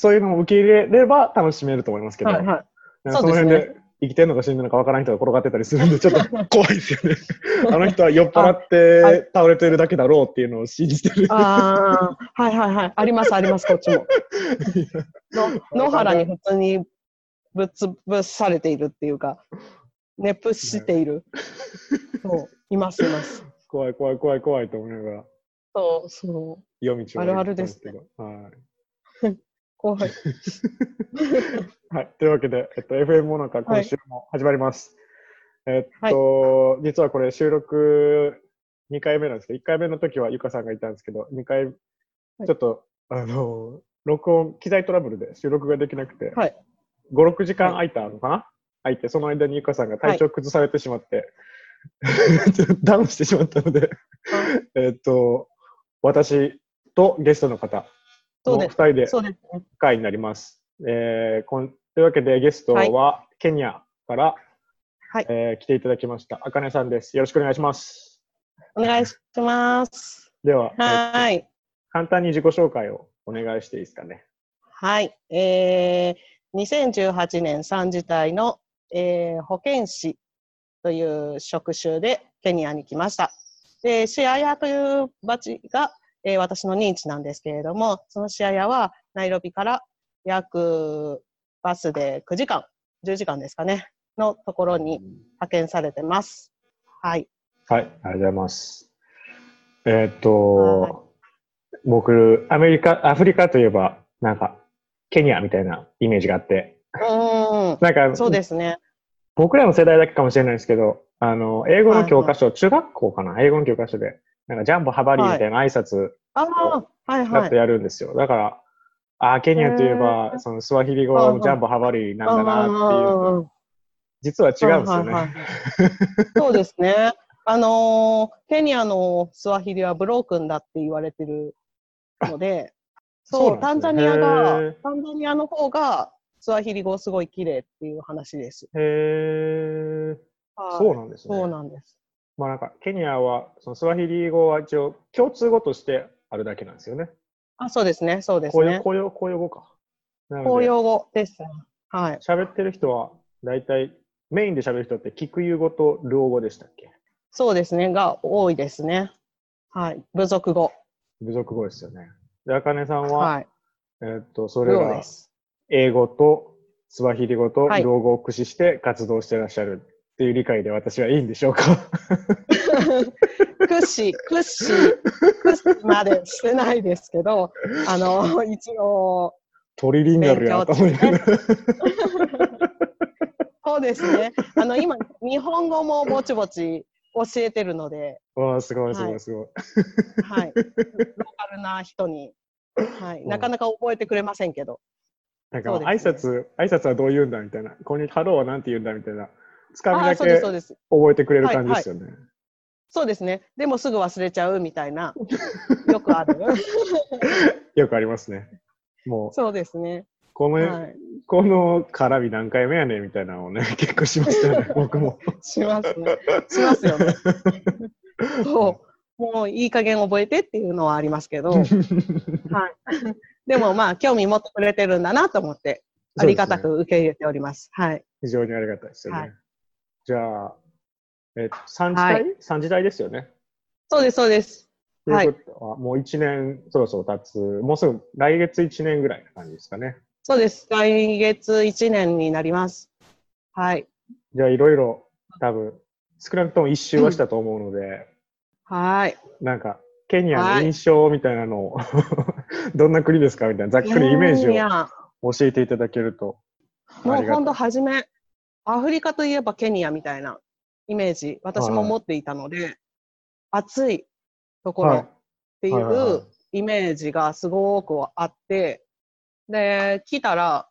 そういうのを受け入れれば楽しめると思いますけど、はいはい。その辺で生きてるのか死んでるのかわからない人が転がってたりするんで、ちょっと 怖いですよね。あの人は酔っ払っはて倒れてるだけだろうっていうのを信じてる。ああ、はいはいはい。ありますあります、こっちも。の野原に普通にぶっ潰されているっていうか、熱伏している。そう、いますいます。怖い怖い怖い怖いと思いながら、そう、そう。夜道をあるあるです歩いてたんです怖い。はい。はい。というわけで、えっと、FM モナカ今週も始まります。えっと、実はこれ収録2回目なんですけど、1回目の時はゆかさんがいたんですけど、2回、ちょっと、あの、録音、機材トラブルで収録ができなくて、はい。5、6時間空いたのかな、空いて、その間にゆかさんが体調崩されてしまって、ダウンしてしまったので、えっと、私とゲストの方の2そうです。人でそうですね。回になります。えーこんというわけでゲストはケニアから、はいえー来ていただきました。あかねさんです。よろしくお願いします。お願いします。では、えーはい。簡単に自己紹介をお願いしていいですかね。はい。えー、2018年3次隊の、えー保健師という職種でケニアに来ました。で、シアヤという町が、えー私の認知なんですけれども、そのシアヤはナイロビから約バスで9時間、10時間ですかね、のところに派遣されてます。はい。はい、ありがとうございます。えーっと、はい僕、アメリカ、アフリカといえば、なんか、ケニアみたいなイメージがあって、うーなんかん、、そうですね。僕らの世代だけかもしれないですけど、あの、英語の教科書、中学校かな？英語の教科書で、なんかジャンボハバリーみたいな挨拶ああ、はいはいだって。やるんですよ。だから、ああ、ケニアといえへば、ーそのスワヒリ語はジャンボハバリーなんだなっていう実は違うんですよね。はいはいはいそうですね。あのーケニアのスワヒリはブロークンだって言われてるので、そう、タンザニアへがー、タンザニアの方がスワヒリ語すごい綺麗っていう話です。へえ、はいそうなんですね。そうなんです。まあなんか、ケニアは、そのスワヒリ語は一応、共通語としてあるだけなんですよね。あ、そうですね、そうですね。公用公用語か。公用語ですね。はい。喋ってる人は、大体、メインで喋る人って、キクユ語とルオ語でしたっけ？そうですね、が多いですね。はい。部族語。部族語ですよね。で、あかねさんは、はい。えーっと、それがルオです。英語とスワヒリ語とはいルオ語を駆使して活動してらっしゃるっていう理解で私はいいんでしょうか？屈指、屈指、屈指までしてないですけど、あの、一応、トリリンガルやと思いながら。そうですね。あの、今、日本語もぼちぼち教えてるので、わあ、すごいすごはいいすごい。はい。ローカルな人に、はい。なかなか覚えてくれませんけど。なんかそう挨拶、挨拶はどう言うんだみたいな。こんにハローはなんて言うんだみたいな。つかみだけそうです、そうです。覚えてくれる感じですよね。そうですね。でもすぐ忘れちゃうみたいな、よくある。よくありますね。もう、そうですね。この、はい。この絡み何回目やねんみたいなのをね、結構しましたよね、僕も。しますね。しますよね。そう。もういい加減覚えてっていうのはありますけど、はい。でもまあ、興味持ってくれてるんだなと思って、ありがたく受け入れております。はい。非常にありがたいですよね。はいじゃあ、えっと、3時は代、三時代ですよね。そうです、そうです。ということは、もう1年そろそろ経つ、もうすぐ来月1年ぐらいな感じですかね。そうです。来月1年になります。はい。じゃあ、いろいろ多分、少なくとも一周はしたと思うので、はい。なんか、ケニアの印象みたいなのを、どんな国ですか？みたいな、ざっくりイメージを教えていただけると。もう本当初め、アフリカといえばケニアみたいなイメージ、私も持っていたので、暑いところはい。っていうイメージがすごくあって、で、来たら、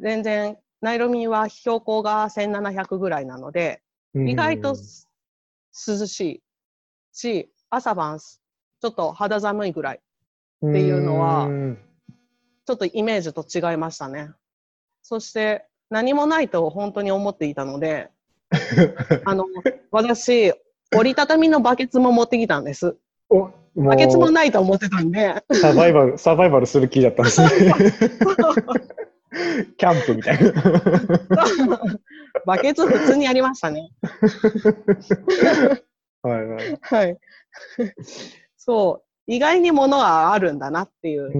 全然、ナイロミは標高が1700ぐらいなので、意外とす涼しいし、朝晩ちょっと肌寒いぐらい、っていうのはちょっとイメージと違いましたね。そして、何もないと本当に思っていたので、あの、私、折りたたみのバケツも持ってきたんです。おもバケツもないと思ってたんで、うサバイバル、サバイバルする気だったんですね。キャンプみたいな。バケツ普通にありましたね。はいはい。はい。そう。意外に物はあるんだなっていうう。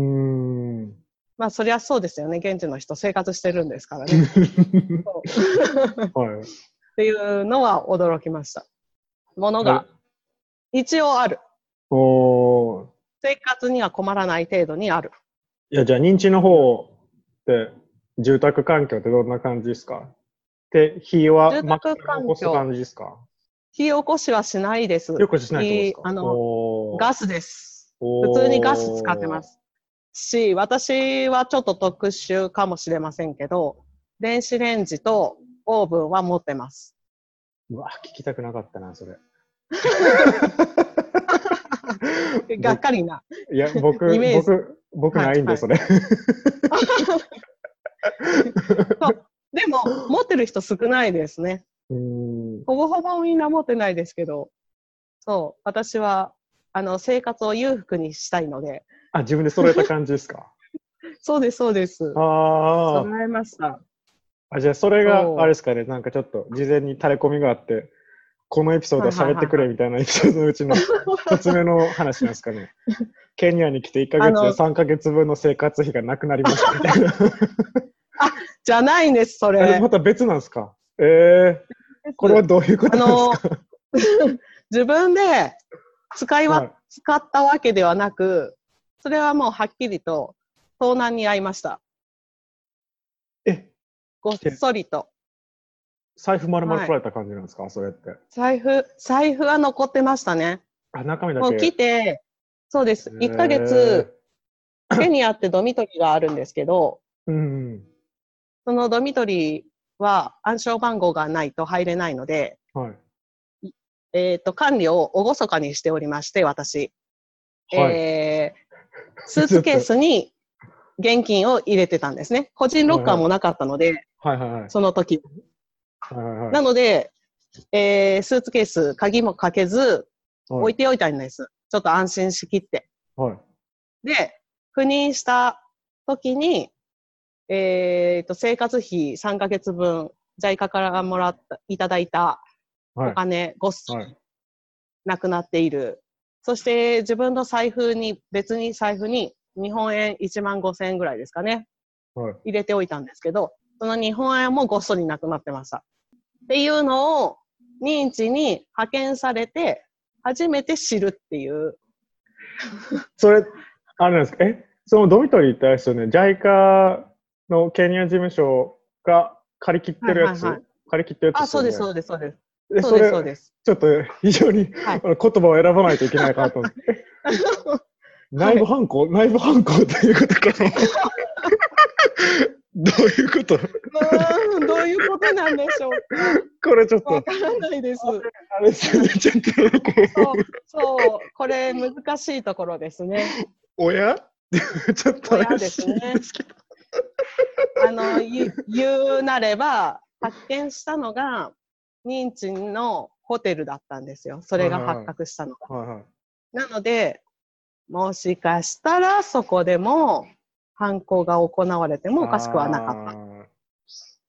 まあ、そりゃそうですよね。現地の人生活してるんですからね。はい。っていうのは驚きました。物が一応ある。おー生活には困らない程度にある。いや、じゃあ認知の方って、住宅環境ってどんな感じですか？で、火は住宅環境起こす感じですか？火起こしはしないです。よくしないですあのガスです。普通にガス使ってます。し、私はちょっと特殊かもしれませんけど、電子レンジとオーブンは持ってます。うわ、聞きたくなかったな、それ。がっかりな。いや、僕、イメージ僕、僕ないんで、はいそれ。でも、持ってる人少ないですね。ほぼほぼみんな持ってないですけど、そう、私は、あの、生活を裕福にしたいので、あ、自分で揃えた感じですか？そうです、そうです。あ揃えました。あ。あ、じゃあそれがあれですかね、なんかちょっと事前に垂れ込みがあって、このエピソードは喋ってくれみたいな エピソードのうちの 一つ目の話なんですかね。ケニアに来て1ヶ月で3ヶ月分の生活費がなくなりましたみたいな。じゃないんです、そあれれ。また別なんですか？えー、これはどういうことですか？自分で使いは、はい使ったわけではなく、それはもうはっきりと盗難に遭いました。え、ごっそりと。財布丸々取られた感じなんですか、それって。財布、財布は残ってましたね。あ、中身だけ。もう来て、そうです。へー1ヶ月、ケニアってドミトリがあるんですけど、うん。そのドミトリは暗証番号がないと入れないので、はい。えっ、と、管理を厳かにしておりまして、私。はい。えースーツケースに現金を入れてたんですね。個人ロッカーもなかったので、はいはいはい。その時。はいはいはいなので、えースーツケース、鍵もかけず、置はいいておいたんです。ちょっと安心しきって。はい。で、赴任した時に、えーと、生活費3ヶ月分、JICA からもらった、いただいたはいお。金、ごっそりはい。なくなっている。そして自分の財布に、別に財布に日本円1万5千円ぐらいですかね、はい。入れておいたんですけど、その日本円もごっそりなくなってました。っていうのを認知に派遣されて、初めて知るっていう。それ、あれなんですか？え？そのドミトリーってあれですよね、JICA のケニア事務所が借り切ってるやつ、はいはいはい借り切ってるやつあ、そうです、そうです、そうです。えそうです、れそうです。ちょっと非常に、はい言葉を選ばないといけないかなと思って。え 内部犯行、内部犯行ということかな どういうこと？うどういうことなんでしょうこれちょっか。わと、からないです。あれですよね、ちょっとこそう、そう、これ難しいところですね。う、親 ちょっと怪しいんですけど。あの、言言うなれば、発見したのが、認知のホテルだったんですよ。それが発覚したのが。はいはい。なので、もしかしたらそこでも犯行が行われてもおかしくはなかっ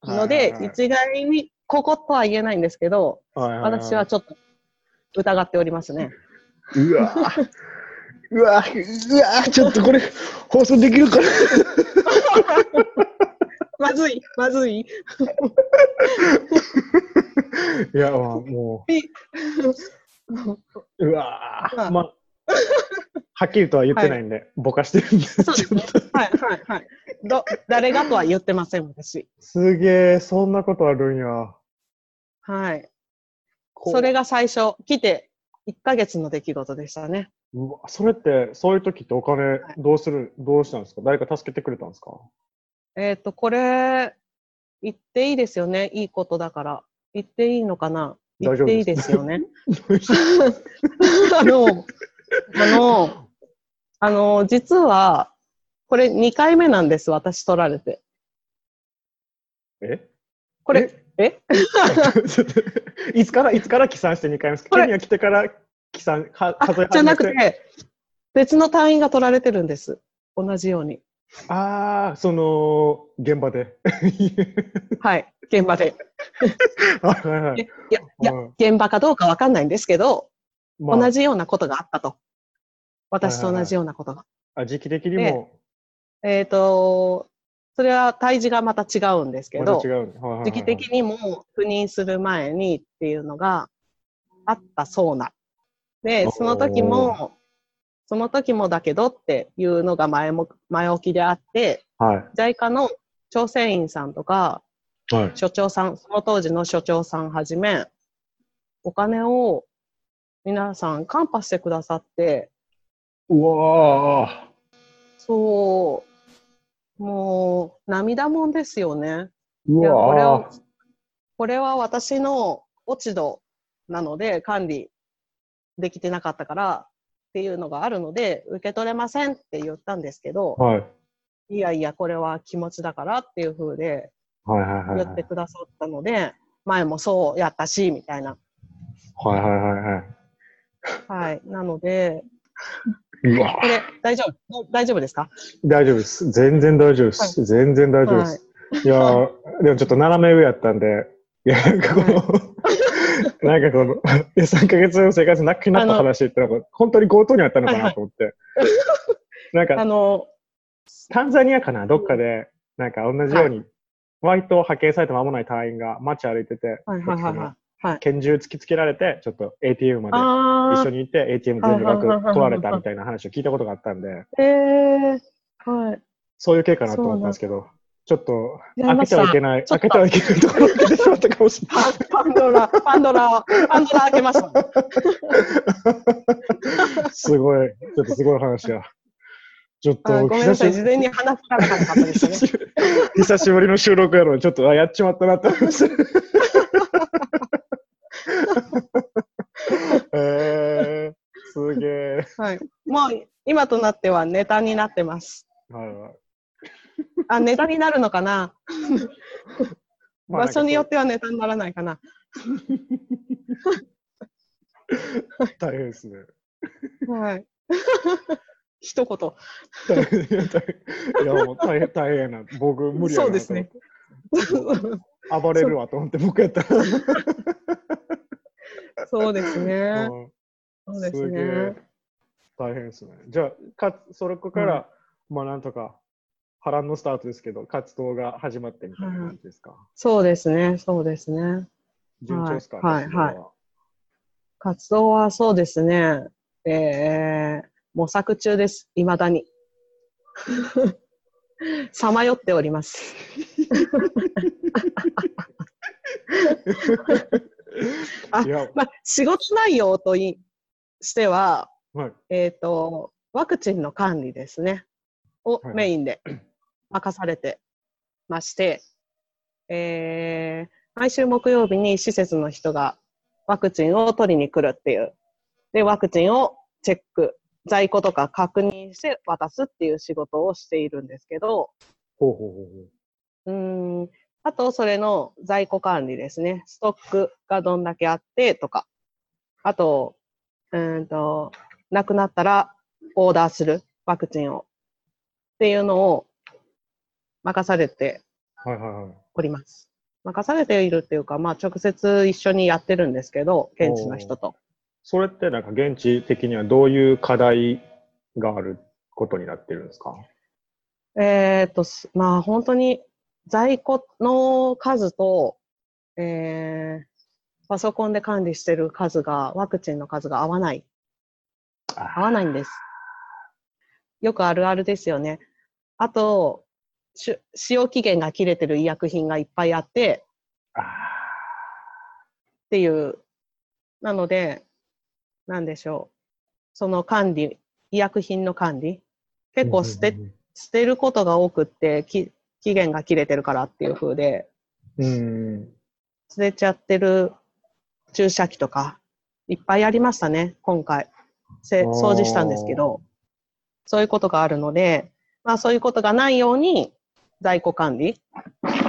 た。ので、一概にこことは言えないんですけど、私はちょっと疑っておりますね。うわぁうわぁうわぁちょっとこれ、放送できるかな？まずい、まずい。いや、まあ、もう、うわぁまあまあ、はっきりとは言ってないんで、ぼかしてるんで、そうですね。はい、はい、はい。ど、誰がとは言ってません、私。すげえ、そんなことあるんや。はい。それが最初、来て1ヶ月の出来事でしたね。うわそれって、そういう時ってお金どうする、どうしたんですか？誰か助けてくれたんですか？えっ、と、これ、言っていいですよね？いいことだから。言っていいのかな？言っていいですよね？あの、あの、あの、実は、これ2回目なんです、私取られて。え？これ、え？いつから、いつから起算して2回目ですか？ケニア来てから起算、は数え始めてじゃなくて、別の隊員が取られてるんです。同じように。ああ、その、現場で。はい。現場で。はいはいはいいや、いや、うん現場かどうかわかんないんですけど、まあ同じようなことがあったと。私と同じようなことが。あ時期的にも、えっ、と、それは胎児がまた違うんですけどまた違、うね。はいはいはい時期的にも赴任する前にっていうのがあったそうな。で、その時も、その時もだけどっていうのが前も前置きであって、はい。JICA の調整員さんとか、はい。所長さん、その当時の所長さんはじめ、お金を皆さんカンパしてくださって、うわそう、もう涙もんですよね。いやこれわをこれは私の落ち度なので管理できてなかったからっていうのがあるので受け取れませんって言ったんですけどー、はい。いやいやこれは気持ちだからっていう風ではいはいはい。言ってくださったので、前もそうやったしみたいな。はいはいはいはい。はい。なので、うわこれ大丈夫？大丈夫ですか？大丈夫です。全然大丈夫です。全然大丈夫です。い、やーでもちょっと斜め上やったんで、いや、なんかこの、なんかこの、いや3ヶ月の生活なくなった話って、なんか本当に強盗にあったのかなと思って。なんあか、の、タンザニアかな、どっかで、なんか同じように、割と派遣されて間もない隊員が街歩いてて、はいはいはいはい。はい、拳銃突きつけられて、ちょっと ATM まであ一緒に行って ATM 全部額はいはいはいはい取られたみたいな話を聞いたことがあったんで、えー、はい。そういう系かなと思ったんですけど、ちょっと開けてはいけない、開けてはいけないところを開けてしまったかもしれない。パパンドラ、パンドラ、パンドラ開けました、ね。すごい、ちょっとすごい話だ。ちょっとあごめんなさい、事前に話聞かなかったですね。久しぶりの収録やのに、ちょっとあやっちまったなって思いました。えー、すげえ。はい。もう今となってはネタになってます。はいはいあ、ネタになるのかな、まあ場所によってはネタにならないかな。大変ですね。はい。一言。大変、大変。いや、もう大変、大変やな。僕、無理やな。そうですね。暴れるわと思って、僕やったら。そうですね。うんそうですね。大変ですね。じゃあ、かそれから、まあなんとか、波乱のスタートですけど、活動が始まってみたいな感じですか？そうですね。そうですね。順調ですか、はい活動ははい活動はそうですね。えー、模索中です。いまだに。さまよっております。あまあ、仕事内容といしては、はい。えっ、と、ワクチンの管理ですね。をはいメインで任されてまして、えー、毎週木曜日に施設の人がワクチンを取りに来るっていう。で、ワクチンをチェック、在庫とか確認して渡すっていう仕事をしているんですけど、ほうほうほうほう。ん、あと、それの在庫管理ですね。ストックがどんだけあってとか。あと、うーんと、なくなったらオーダーするワクチンを。っていうのを任されてはいはいはい。おります。任されているっていうか、まあ直接一緒にやってるんですけど、現地の人と。それってなんか現地的にはどういう課題があることになってるんですか？えーっと、すまあ本当に在庫の数と、えー、パソコンで管理してる数が、ワクチンの数が合わない。合わないんです。よくあるあるですよね。あと、し使用期限が切れてる医薬品がいっぱいあってあっていう。なので、なんでしょう。その管理、医薬品の管理。ー結構捨て、うん捨てることが多くって、き期限が切れてるからっていう風で、うんうん。捨てちゃってる注射器とか、いっぱいありましたね、今回。掃除したんですけど、そういうことがあるので、まあそういうことがないように在庫管理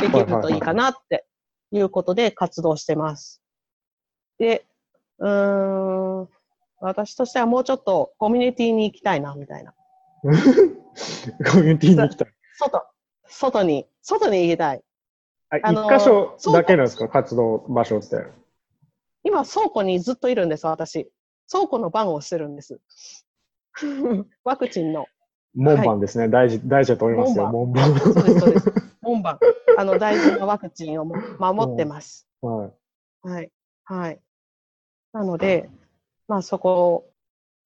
できるといいかなっていうことで活動してます。で、うーん、私としてはもうちょっとコミュニティに行きたいな、みたいな。コミュニティに行きたい。外、外に、外に行きたい。あ、あの一箇所だけなんですか？活動場所って。今、倉庫にずっといるんです、私。倉庫の番をしてるんです。ワクチンの。門番ですね。大事、大事だと思いますよ。門番。そうです、そうです。門番。あの、大事なワクチンをも守ってます。はい。はい。はい。なので、まあそこ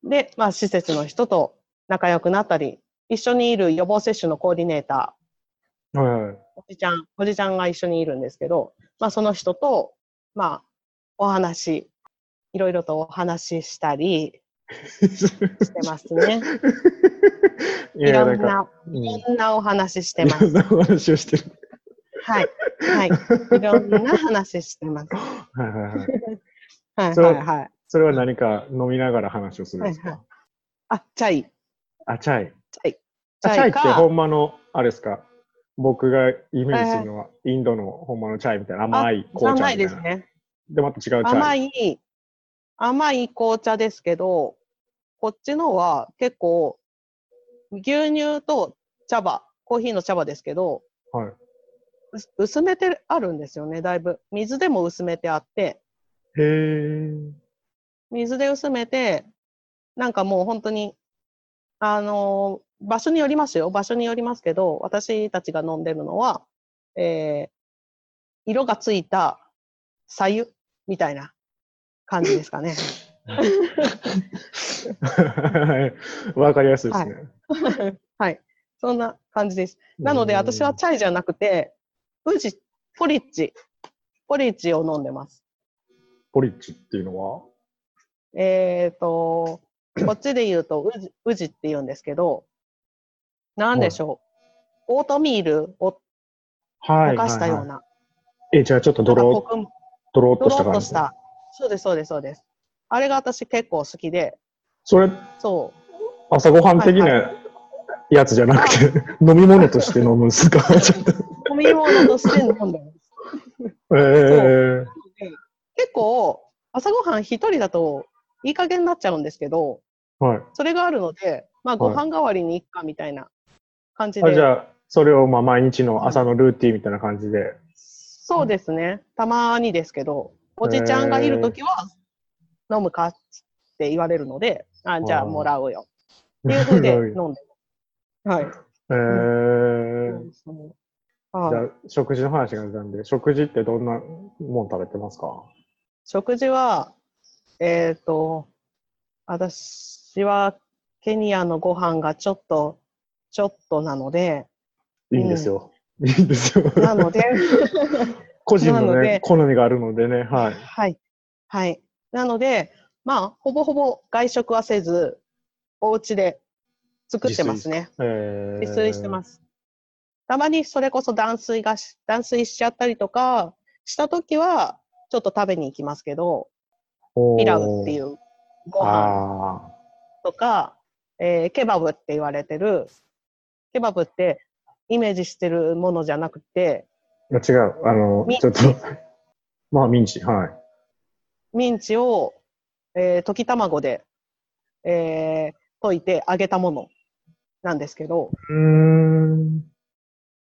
で、まあ施設の人と仲良くなったり、一緒にいる予防接種のコーディネーター、はい。おじちゃん、おじちゃんが一緒にいるんですけど、まあその人と、まあお話、いろいろとお話ししたりしてますね。いろなんな、うんいろんなお話ししています。ろんなお話をしてる。はい。はい。いろんな話してます。はいはいはい。はいそれはいはい。それは何か飲みながら話をするんですはいはかあ、チャイ。あ、チャイ。チャイ。あチャイってかほんまの、あれですか？僕がイメージするのは、インドのほんまのチャイみたいな甘い紅茶みたいな。いですね。で、また違うチャイ。甘い、甘い紅茶ですけど、こっちのは結構、牛乳と茶葉、コーヒーの茶葉ですけど、はい。う薄めてあるんですよね、だいぶ。水でも薄めてあって、へー。水で薄めて、なんかもう本当に、あのー場所によりますよ。場所によりますけど、私たちが飲んでるのは、えー色がついた左右みたいな感じですかね。わかりやすいですね。はい。そんな感じです。なので、うん私はチャイじゃなくて、宇治、ポリッチ、ポリッチを飲んでます。ポリッチっていうのは？えっ、と、こっちで言うと、宇治、宇治って言うんですけど、なんでしょう。オートミールをはい。溶かしたようはいはいな、え、じゃあちょっとドロドロっとドロした感じ。ッとした。そうです、そうです、そうです。あれが私結構好きで、それ、そう。朝ごはん的はいなやつじゃなくて、飲み物として飲むんですか？ちょっと。飲み物として飲んでます。えー、結構、朝ごはん一人だといい加減になっちゃうんですけど、はい。それがあるので、まあ、ご飯代わりにいっかみたいな感じで。あじゃあ、それをまあ毎日の朝のルーティンみたいな感じで。そうですね。たまにですけど、おじちゃんがいるときは、飲むかって言われるので、あじゃあもらうよ。っていうふ うで飲んで。はい。えー、じはいゃあ、食事の話が出たんで、食事ってどんなもん食べてますか？食事は、えっ、と、私はケニアのご飯がちょっと、ちょっとなので、いいんですよ。いいんですよ。なので、個人のね好みがあるのでね、はい。はい。はい。なので、まあ、ほぼほぼ外食はせず、お家で作ってますね。えー、自炊してます。たまにそれこそ断水がし、断水しちゃったりとかしたときは、ちょっと食べに行きますけど、ピラウっていうご飯あとか、えーケバブって言われてる、ケバブってイメージしてるものじゃなくて、あ。違う。あのちょっと、まあ、ミンチ、はい。ミンチを、えー溶き卵で、えー溶いて揚げたものなんですけど、うーん。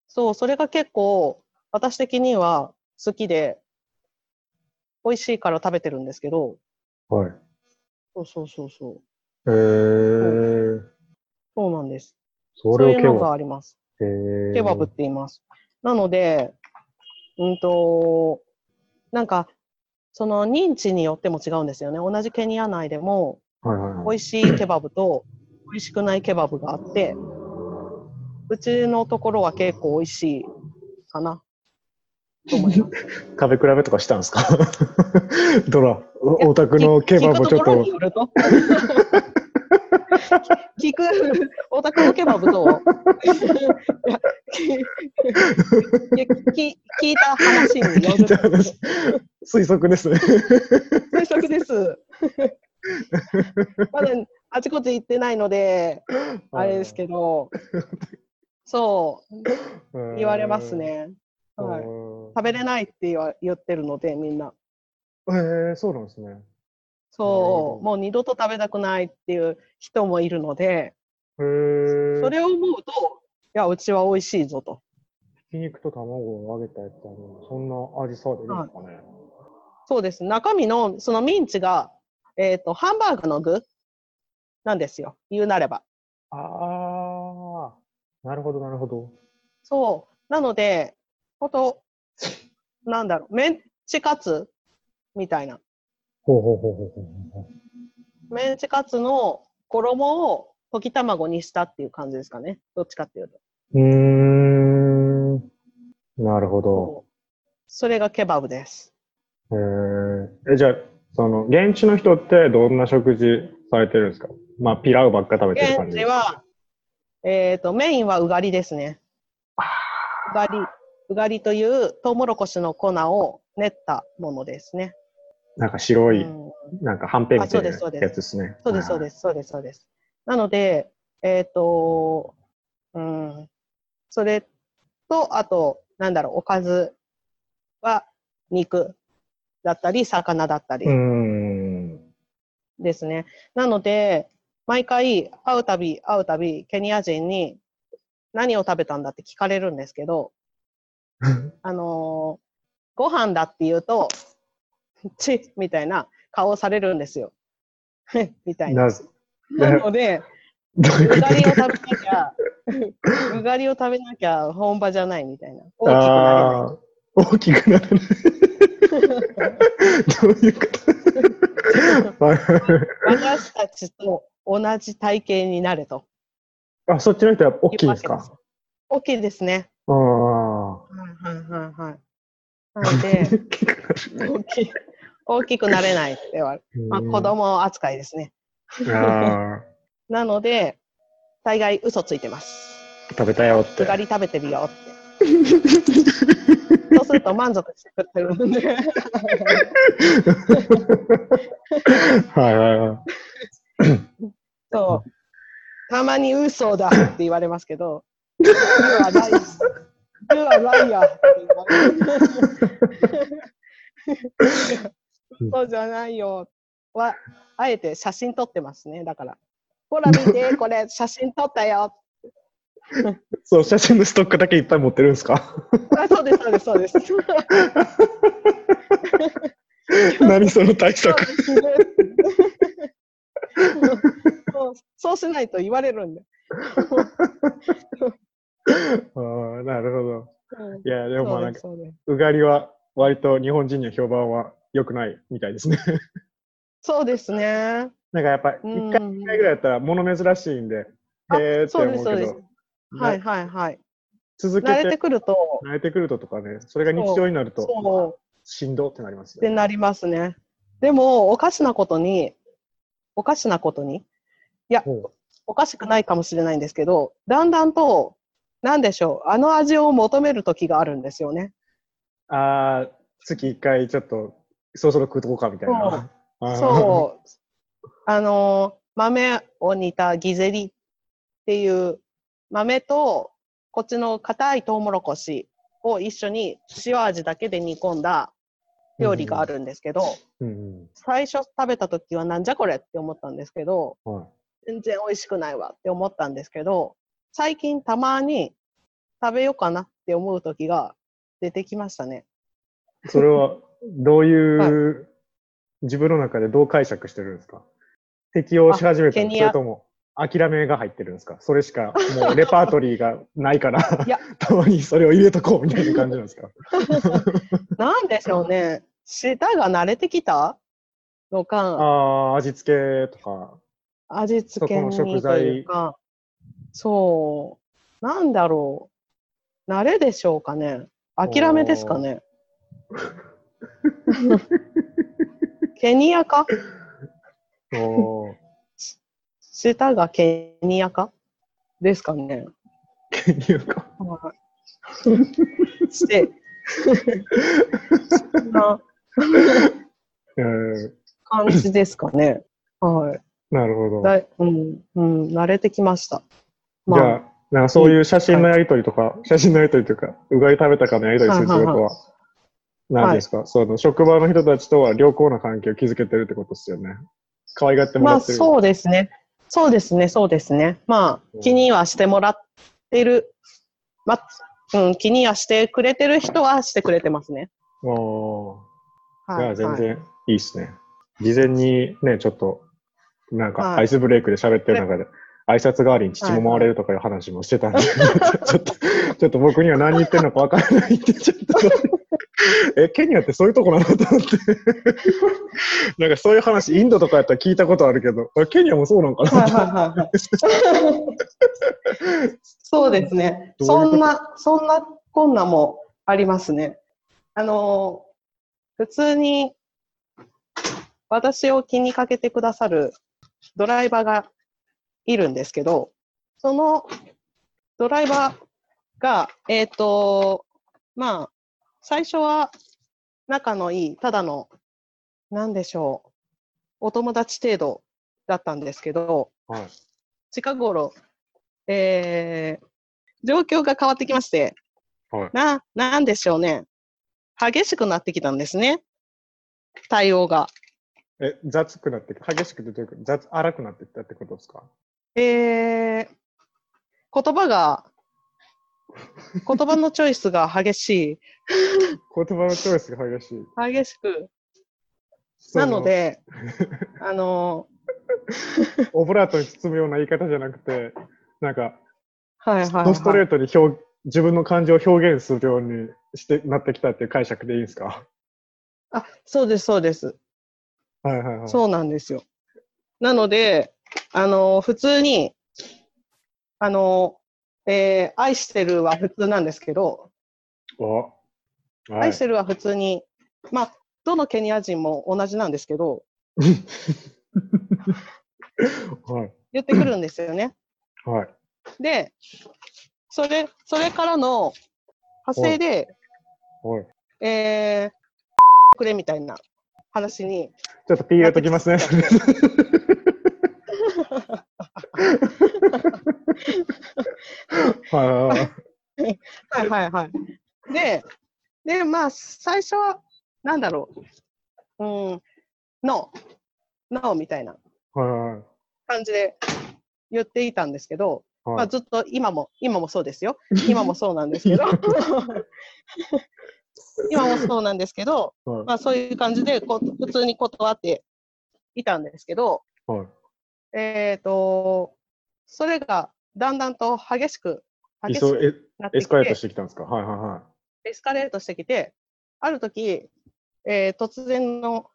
そう、それが結構私的には好きで、美味しいから食べてるんですけど、はい。そうそうそうそう。えー、そうなんです。そそういうのれをケバがあります。ケバブって言います。なので、うんと、なんか、その認知によっても違うんですよね。同じケニア内でも。美味しいケバブと美味しくないケバブがあって、うちのところは結構美味しいかな。食べ比べとかしたんですか？どら、おお宅のケバブちょっと 聞く、お宅のケバブどう聞いた話によると。推測です。推測です。まだあちこち行ってないので、あれですけど、そう、言われますね。はい、食べれないって言わ言ってるので、みんな。えー、そうなんですね。そう、もう二度と食べたくないっていう人もいるので、へえ。それを思うと、いや、うちは美味しいぞと。ひき肉と卵を揚げたやつはそんな味そうでいいんですかね。そうです。中身のそのミンチが、えっ、と、ハンバーグの具なんですよ。言うなれば。ああ、なるほど、なるほど。そう。なので、ほんと、なんだろう、メンチカツみたいな。ほうほうほうほうほうほメンチカツの衣を溶き卵にしたっていう感じですかね。どっちかっていうと。う。うーん。なるほど。それがケバブです。へえ。え、じゃあ、その、現地の人ってどんな食事されてるんですか？まあ、ピラウばっか食べてる感じ。現地は、えっ、と、メインはうがりですね。うがり。うがりというトウモロコシの粉を練ったものですね。なんか白い、うんなんかはんぺんみたいなあそうですそうですやつですね。そうです、そうす。です、そうです、そうです。なので、えっ、と、うん、それと、あと、なんだろう、おかずは肉だったり、魚だったり。ですね。なので、毎回会うたび会うたび、ケニア人に何を食べたんだって聞かれるんですけど、あのーご飯だって言うと、ちみたいな顔をされるんですよ。みたいな。なので、ど うがりを食べなきゃ、うがりを食べなきゃ本場じゃないみたいな。大きくなああ、大きくなれない。どういうこと？私たちと同じ体型になれとあ、そっちの人は大きいんですか？大きいですね。ああ。はいはいはいはい。なので、大きい大きくなれないって言われる。るまあ、子供扱いですね。なので、大概嘘ついてます。食べたよって。うがり食べてるよって。そうすると満足してくれるんで。はいはいはい。そう。たまに嘘だって言われますけど、You are liar. You are liar. って言われるそうじゃないよ。は、あえて写真撮ってますね。だから。ほら見て、これ写真撮ったよ。そう、写真のストックだけいっぱい持ってるんですか？あそうです、そうです、そうです。何その対策。そうそうしないと言われるんで。ああ、なるほど。うんいや、でもまあなんか、そうがりは割と日本人には評判は良くないみたいですね。そうですね。なんかやっぱうん一回一回ぐらいやったら物珍しいんで、あへーって思うけど、。はいはいはい。続けて慣れてくると、慣れてくるととかね、それが日常になるとそう、しんどってなりますね。ってなりますね。でも、おかしなことに、おかしなことに、いや、ほおかしくないかもしれないんですけど、だんだんと、なんでしょう、あの味を求める時があるんですよね。うああ、月一回ちょっと、そろそろ食うとこうかみたいな。そう。あの、豆を煮たギゼリっていう豆と、こっちの硬いトウモロコシを一緒に塩味だけで煮込んだ料理があるんですけど、うん最初食べた時はなんじゃこれって思ったんですけど、うんはい全然美味しくないわって思ったんですけど、最近たまに食べようかなって思う時が出てきましたね。それはどういう、自分の中でどう解釈してるんですか？適応し始めたそれとも諦めが入ってるんですか？それしかもうレパートリーがないから たまにそれを入れとこうみたいな感じなんですか？なんでしょうね。舌が慣れてきた？のか、ああ、味付けとか。味付けにそこの食と材そう、なんだろう。慣れでしょうかね。諦めですかね。ケニアか？おー舌がケニアか？ですかね。ケニアか。はい。して、そんなえー感じですかね。はい。なるほど。だいうん、うん、慣れてきました。じゃあ、なんかそういう写真のやりとりとか、写真のやりとりというか、うがい食べたかのやりとりする仕事は、なんですか、その職場の人たちとは良好な関係を築けてるってことですよね。可愛がってもまあらってる。そうですね。そうですね、そうですね。まうんあ気にはしてもらってる。まあ、うん、気にはしてくれてる人はしてくれてますね。おーはい。いや、全はい然いいっすね。事前にね、ちょっと、なんかはいアイスブレイクで喋ってる中で、挨拶代わりに父も回れるとかいう話もしてたんで、ちょっと、ちょっと僕には何言ってるのかわからないんで、ちょっと、え、ケニアってそういうとこなのと思って。なんかそういう話、インドとかやったら聞いたことあるけど、あケニアもそうなんかなはいはいはいはい。そうですね。どういうそんな、そんなこんなもありますね。あの、普通に私を気にかけてくださるドライバーがいるんですけど、そのドライバーが、えっ、と、まあ、最初は仲のいい、ただの、なんでしょう、お友達程度だったんですけど、はい。近頃、えー、状況が変わってきまして、はい。な、なんでしょうね。激しくなってきたんですね。対応が。え、雑くなってき激しくてどういうこと雑、荒くなってきたってことですか？えー、言葉が、言葉のチョイスが激し言葉のチョイスが激しい。い。激しく。そなの、で、あの、オブラートに包むような言い方じゃなくて、なんか、はいはい、はい。ストレートに表自分の感情を表現するようにしてなってきたっていう解釈でいいんですか？あ、そうです、そうです。はいはいはい。そうなんですよ。なので、あの、普通に、あの、えー愛してるは普通なんですけど、おはい愛してるは普通に、まあ、どのケニア人も同じなんですけど、はい。言ってくるんですよね。はい。で、それ、それからの派生で、はい。えー、くれみたいな話に、ちょっとピー入れときますね。はいはいはい。はいはいはい。で、で、まあ、最初は、なんだろう、うん、ノー、ノーみたいな。感じで言っていたんですけど、はい。まあ、ずっと今も、今もそうですよ。今もそうなんですけど、今もそうなんですけど、はい。まあ、そういう感じでこ普通に断っていたんですけど、はい。えっ、と、それがだんだんと激しく、激し急くエなってきエスカレートて、してきたんですか？はいはいはい。エスカレートしてきて、ある時、えー突然の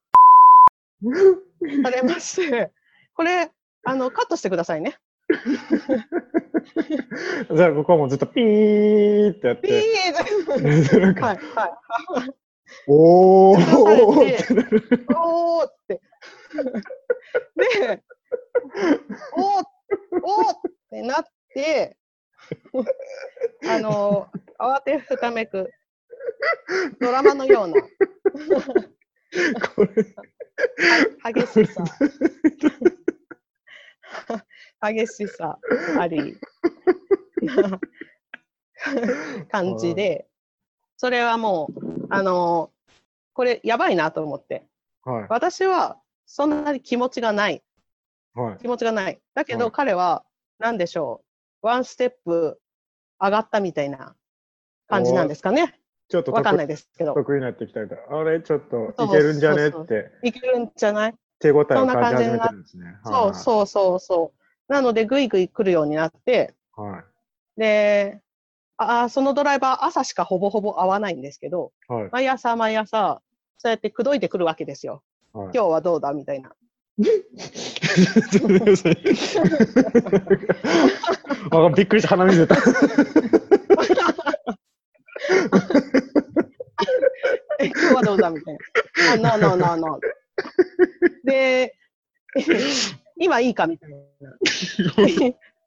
されまして、これ、あの、カットしてくださいね。じゃあ、ここはもうずっとピーってやっピーて、なんか、はい、はい。おー おーって。で、おーおーってなって、あの、慌てふためく、ドラマのようなこれ、は激しさ、激しさあり、な感じで、それはもう、あの、これやばいなと思って。はい。私はそんなに気持ちがない。はい。気持ちがない。だけどはい彼は、何でしょう。ワンステップ上がったみたいな感じなんですかね。ちょっとわかんない得ですけど。得意になってきたみたいな。あれ、ちょっといけるんじゃねっていけるんじゃない？手応えを感じ始めてるんですね。そうそうそうそう。なので、ぐいぐい来るようになって、う。はい。で、あーそのドライバー朝しかほぼほぼ会わないんですけど、はい。毎朝毎朝、そうやって口説いてくるわけですよ。はい。今日はどうだみたいな。びっくりした、鼻水出た。え、今日はどうだみたいな。あ、ノーノーノーノー。で、今いいかみたいな。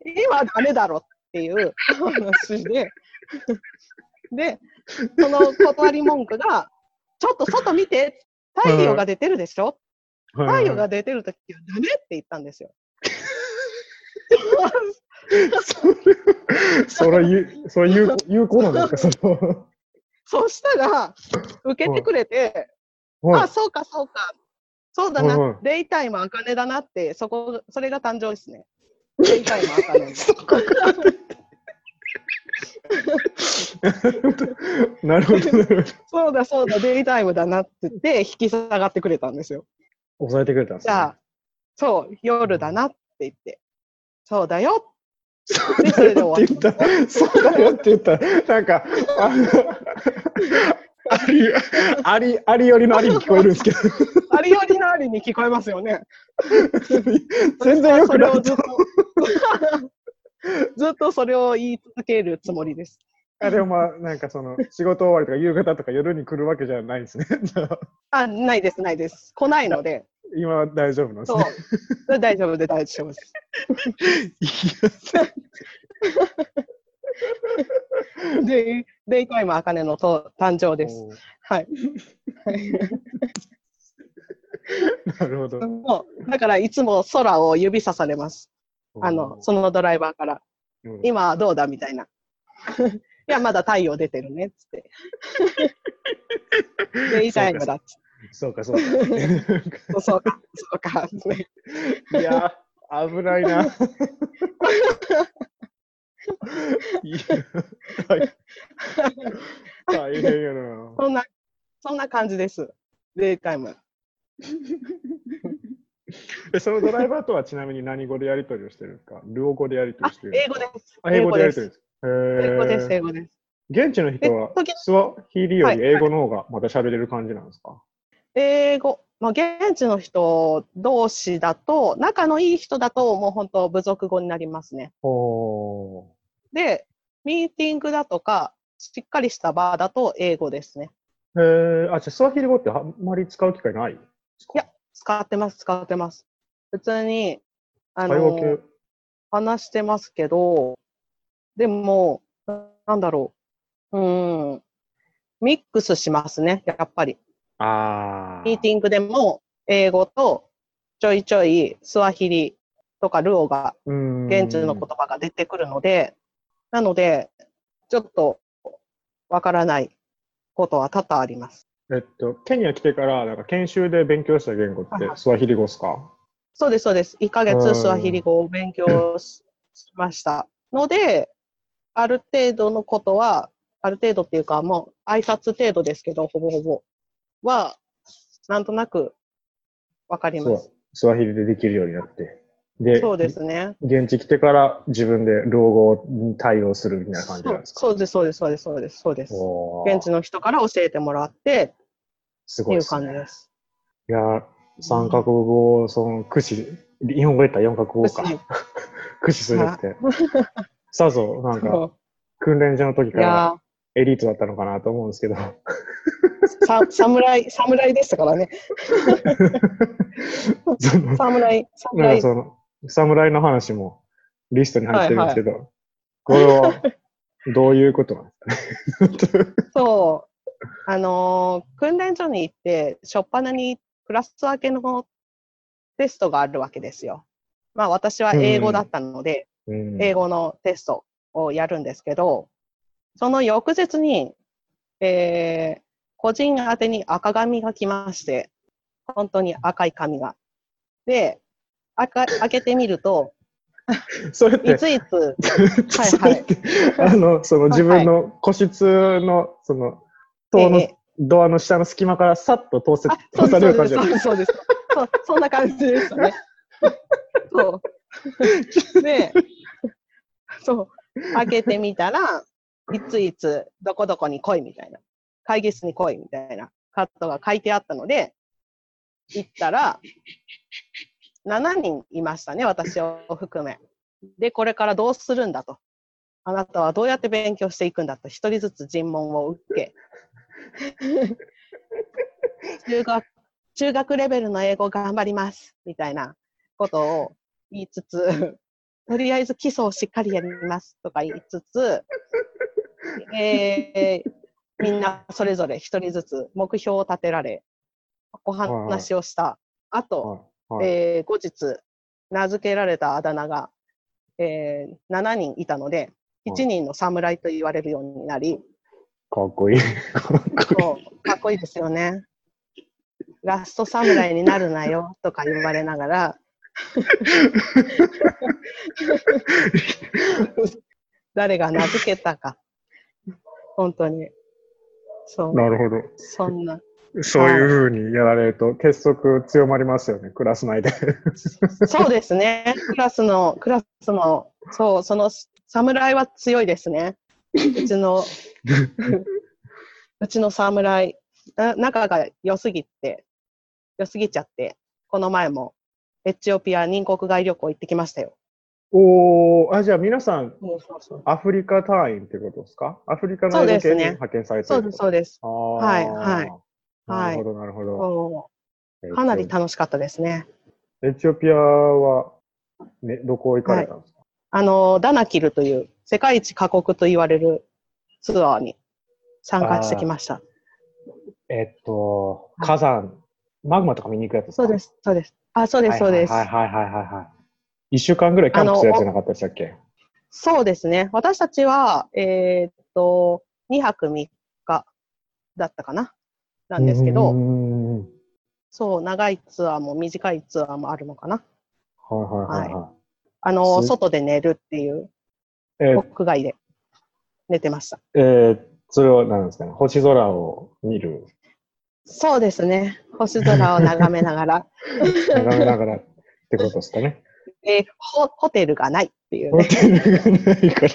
今ダメだろっていう話で、で、その断り文句が、ちょっと外見て、太陽が出てるでしょ？太陽が出てるときはダメって言ったんですよ。それ、それ有、それ有有効なんですかその、そうしたら、受けてくれて、はいあ、そうか、そうか。そうだはいはな、デイタイムあかねだなって、そこ、それが誕生ですね。デイタイムあ かね。なるほど、なるほど。そうだ、そうだ、デイタイムだなって言って、引き下がってくれたんですよ。抑えてくれたんですねじゃあ、そう、夜だなって言って、そうだよ。そうだよって言ったら、そうだよって言ったら、なんか、あの、あり、あり、ありよりのありに聞こえるんですけど、ありよりのありに聞こえますよね。全然よくないずっとそれを言い続けるつもりです。あでもまあ、なんかその、仕事終わりとか夕方とか夜に来るわけじゃないんですね。ああ、ないです、ないです。来ないので、今は大丈夫なんですそうね。。大丈夫で大丈夫です。で、デイタイムあかねのと誕生です。はい。はいなるほど。もうだからいつも空を指さされます。あの、そのドライバーから。うん今はどうだ？みたいな。いや、まだ太陽出てるねっつって。デイタイムだっつって。そうか、そうか。そうか、そうか。ねいや、危ないな。大大変やな。そんな、そんな感じです。デイタイム。えそのドライバーとはちなみに何語でやり取りをしてるんですか？ルオ語でやり取ありしてる英語かです。あ英語でやり取りです。へ英語です、え英語です。現地の人はスワヒリよはいり英語の方がまた喋れる感じなんですか、英語、まあ、現地の人同士だと、仲のいい人だと、もう本当、部族語になりますね。おで、ミーティングだとか、しっかりした場だと英語ですね。えあ、じゃあスワヒリ語ってあんまり使う機会ない？ですかいや使ってます、使ってます。普通に、あの、話してますけど、でも、なんだろう。うーん、ミックスしますね、やっぱり。あミーティングでも、英語とちょいちょいスワヒリとかルオがン現地の言葉が出てくるので、なので、ちょっとわからないことは多々あります。えっと、ケニア来てから、なんか研修で勉強した言語ってスワヒリ語ですか？そうです、そうです。1ヶうん月スワヒリ語を勉強し しましたので、ある程度のことは、ある程度っていうか、もう挨拶程度ですけど、ほぼほぼは、なんとなくわかります。スワヒリでできるようになって。で、そうですね。現地来てから自分で老後に対応するみたいな感じなんですか？そうそうです、そうです、そうです、そうです、そうです。現地の人から教えてもらってすごいですね。感じです。いや、三カ国語をその駆使、日本語言ったら四カ国語か。はい 駆使するって。さぞ、なんか、そ訓練所の時からエリートだったのかなと思うんですけど。ーさ侍、侍でしたからね。侍、侍。その、侍の話もリストに入ってるんですけど、これはどういうことなんですかね。そう。あのー訓練所に行って、初っ端にクラス分けのテストがあるわけですよ。まあ私は英語だったので、うん英語のテストをやるんですけど、その翌日に、えー個人宛てに赤紙が来まして、本当に赤い紙が。で、赤開けてみると、それってい、ついつ、それって あの、その自分の個室の、その、塔のええドアの下の隙間からさっと通せ、通されるです、感じそうです、そうです。そうそんな感じでしたね。そう。で、そう、開けてみたら、いついつ、どこどこに来いみたいな、会議室に来いみたいなカットが書いてあったので、行ったら、7人いましたね、私を含め。で、これからどうするんだと。あなたはどうやって勉強していくんだと、一人ずつ尋問を受け。中学、中学レベルの英語頑張ります、みたいなことを言いつつ、とりあえず基礎をしっかりやりますとか言いつつ、えーみんなそれぞれ一人ずつ目標を立てられ、お話をした後、はいはいえー後日、名付けられたあだ名が、えー7人いたので、はい1人の侍と言われるようになり、かっこいい。かっこいい。そうかっこいいですよね。ラスト侍になるなよとか言われながら、誰が名付けたか。本当に。そう。なるほど。そんな。そういうふうにやられると結束強まりますよね、クラス内で。そうですね。クラスの、クラスの、そう、その侍は強いですね。うちの、うちの侍、な仲が良すぎて、良すぎちゃって、この前もエチオピア人国外旅行行ってきましたよ。おー、あ、じゃあ皆さん、アフリカ隊員ってことですか？アフリカのそうですね。ロケに派遣されてるそうです、そうです。はいはい。なるほど、なるほど。かなり楽しかったですね。エチオピアは、ね、どこ行かれたんですか、あの、ダナキルという世界一過酷と言われるツアーに参加してきました。えっと、火山、マグマとか見に行くやつですか？そうです、そうです。あ、そうです、そうです。はいはいはいはいはい週間ぐらいキャンプするやつじゃなかったでしたっけ？そうですね。私たちは、えーっと、2泊3日だったかな？なんですけど、そう、長いツアーも短いツアーもあるのかな？はいはいはあの、す外で寝るっていう、い。えー屋外で寝てました。えーそれは何ですかね？星空を見る、そうですね。星空を眺めながら、眺めながらってことですかね。えーホホテルがないっていうホね。テルがないから。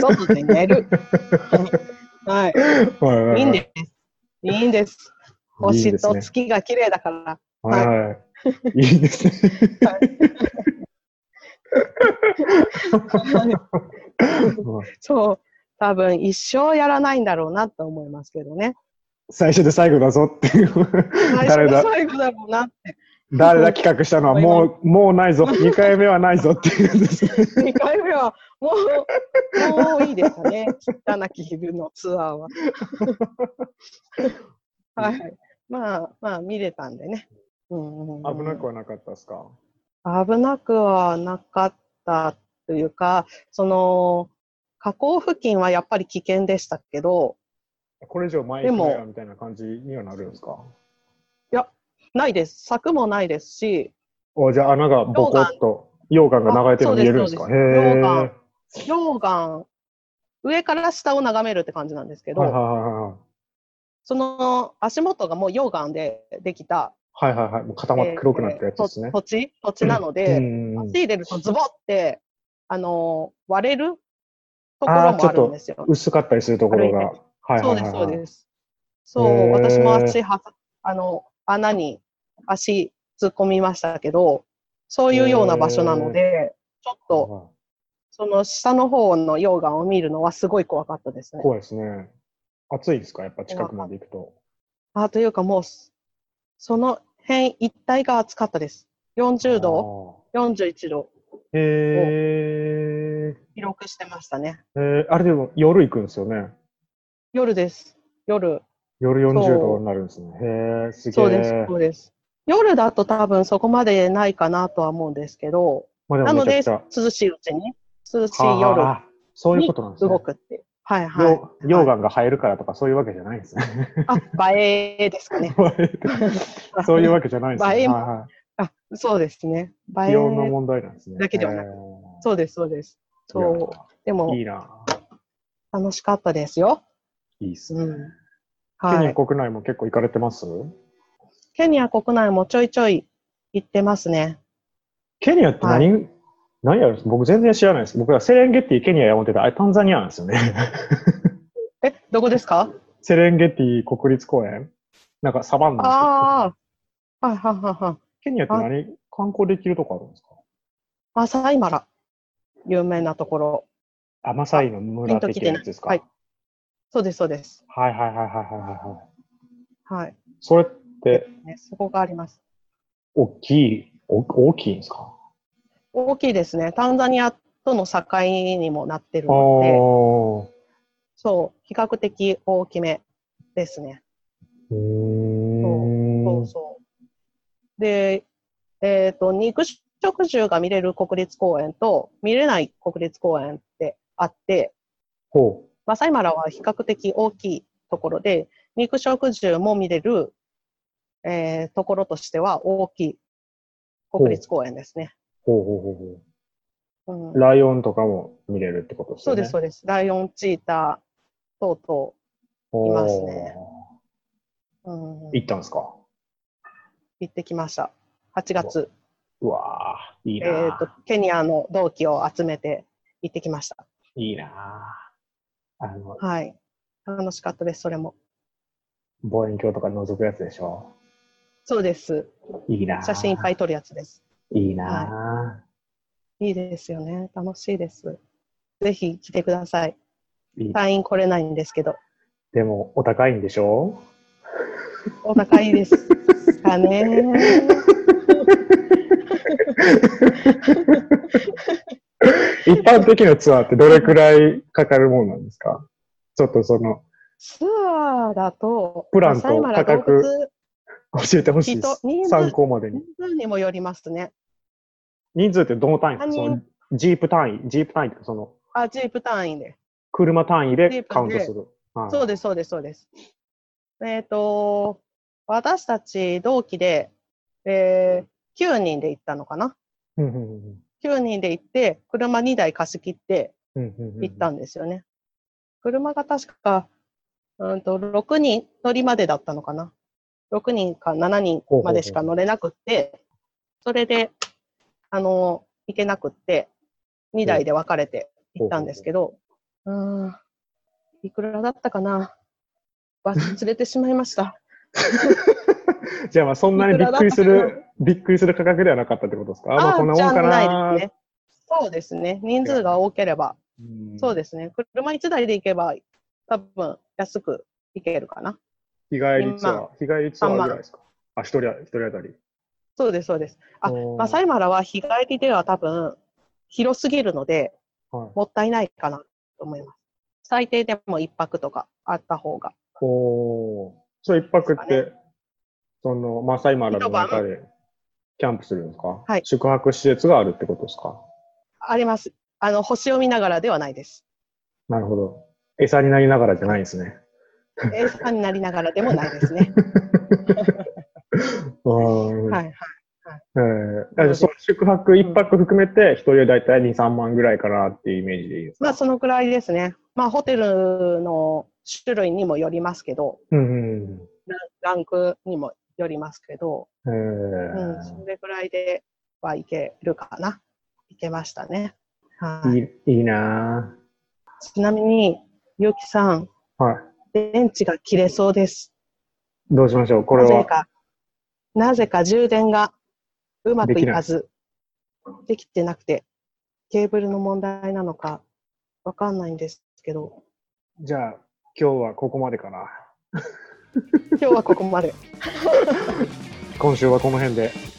外で寝る。はい。はいはいいいんです。いいんです。星と月が綺麗だから。はいはい。いいですね。そう。多分一生やらないんだろうなと思いますけどね。最初で最後だぞっていう。最初で誰だ？最後だろうなって。誰だ企画したのはもう、もうないぞ。2回目はないぞっていうんですね。2回目はもう、もういいですかね。汚き昼のツアーは。はい。まあ、まあ見れたんでね。うん危なくはなかったですか？危なくはなかったというか、その、河口付近はやっぱり危険でしたけど、これ以上前でも行くみたいな感じにはなるんですか？ないです。柵もないですし、おじゃあ穴がボコッと溶岩が流れてるの見えるんですか？溶岩え。溶岩、上から下を眺めるって感じなんですけど、はいはいはいその足元がもう溶岩でできた、はい。はいはいはい。もう固まって黒くなったやつですねえー。と土地土地なのうで、ん足入れるとズボって、あのー割れるところもあるんですよ。薄かったりするところが。はいそうです。そうです。そう、私も足は、あの、穴に足突っ込みましたけど、そういうような場所なので、ちょっと、その下の方の溶岩を見るのはすごい怖かったですね。怖いですね。暑いですか？やっぱ近くまで行くと。あ、というかもう、その辺一帯が暑かったです。40度、41度あー。へ記録してましたね。ー。えー、あれでも夜行くんですよね。夜です。夜。夜40そう度になるんですね。へー、すげえ。そうです、そうです。夜だと多分そこまでないかなとは思うんですけど、まあでなので涼しいうちに、涼しいはあ夜あそういうことなんですね。動くっていう。はいはい。溶溶岩が生えるからとかそういうわけじゃないんですね。あ、映えですかね。そういうわけじゃないんですね。映えもあ、そうですね。映い。え気温の問題なんですね。だけではないへーそうです、そうです。そう。でもいや、いいな。楽しかったですよ。いいっすね。うん。ケニはい。ア国内も結構行かれてます？ケニア国内もちょいちょい行ってますね。ケニアって何、何やる僕全然知らないです。僕はセレンゲティ、ケニアや思ってたあれタンザニアなんですよね。え、どこですか？セレンゲティ国立公園なんかサバンナああ。はいはいはいはい。ケニアって何？観光できるとこあるんですか？マサイマラ。有名なところ。あ、マサイの村的なやつですか？はいそうです、そうです。はいはいはいはいはいはい。はい。それってね、そこがあります。大きい、お大きいんですか？大きいですね。タンザニアとの境にもなってるあので、ーそう、比較的大きめですね。うーん。そうそう。で、えっ、と、肉食獣が見れる国立公園と見れない国立公園ってあって、ほマサイマラは比較的大きいところで、肉食獣も見れる、えーところとしては大きい国立公園ですね。ほうほうほうほうんう。ライオンとかも見れるってことですよね。そうです、そうです。ライオン、チーター等おーいますね々、うん、行ったんですか？行ってきました。8月、うわーいいえなっ、と、ケニアの同期を集めて行ってきました。いいなあの、はい。楽しかったです、それも。望遠鏡とか覗くやつでしょ？そうです。いいな写真いっぱい撮るやつです。いいないいですよね。楽しいです。ぜひ来てください。いい隊員来れないんですけど、でも、お高いんでしょ？お高いですかね。一般的なツアーってどれくらいかかるもんなんですか？ちょっとその、ツアーだと、プランと価格教えてほしいです参考までに人。数にもよりますね。人数ってどの単位？ですかジープ単位、ジープ単位ってその、あ、ジープ単位で。車単位ジでカウントする。はいそうです、そうです、そうです。えっ、と、私たち同期で、えー、9人で行ったのかな？9人で行って、車2台貸し切って行ったんですよね。車が確か、うんと、6人乗りまでだったのかな ?6 人か7人までしか乗れなくって、それで、あの、行けなくって、2台で分かれて行ったんですけど、うーん、いくらだったかな忘れてしまいました。じゃあまあそんなにびっくりする、びっくりする価格ではなかったってことですか？あ、まあこんなもんかなないですね。そうですね。人数が多ければ、うんそうですね。車1台で行けば、多分安く行けるかな。日帰りツアー、日帰りツアーぐらいですか？あ、一人あ、一人当たり。そうです、そうです。あ、マサイマラは日帰りでは多分広すぎるので、はい。もったいないかなと思います。最低でも1泊とかあった方が。おーそれ一泊っでて、その、マサイマラの中でキャンプするんですか？はい宿泊施設があるってことですか？あります。あの、星を見ながらではないです。なるほど。餌になりながらじゃないんですね。餌になりながらでもないですね。うんはいはい。えーその宿泊一泊含めて、一人だいたい2、3万ぐらいかなっていうイメージでいいですか？まあ、そのくらいですね。まあ、ホテルの種類にもよりますけど、うんうんランクにもよりますけど、うん。それぐらいではいけるかな。いけましたね。はい。いいいいなちなみに、ゆうきさん、ぁはい。電池が切れそうです。どうしましょう？これは。なぜか、なぜか充電がうまくいかず、できてなくて、ケーブルの問題なのか、わかんないんですけど、じゃあ、今日はここまでかな。今日はここまで。今週はこの辺で。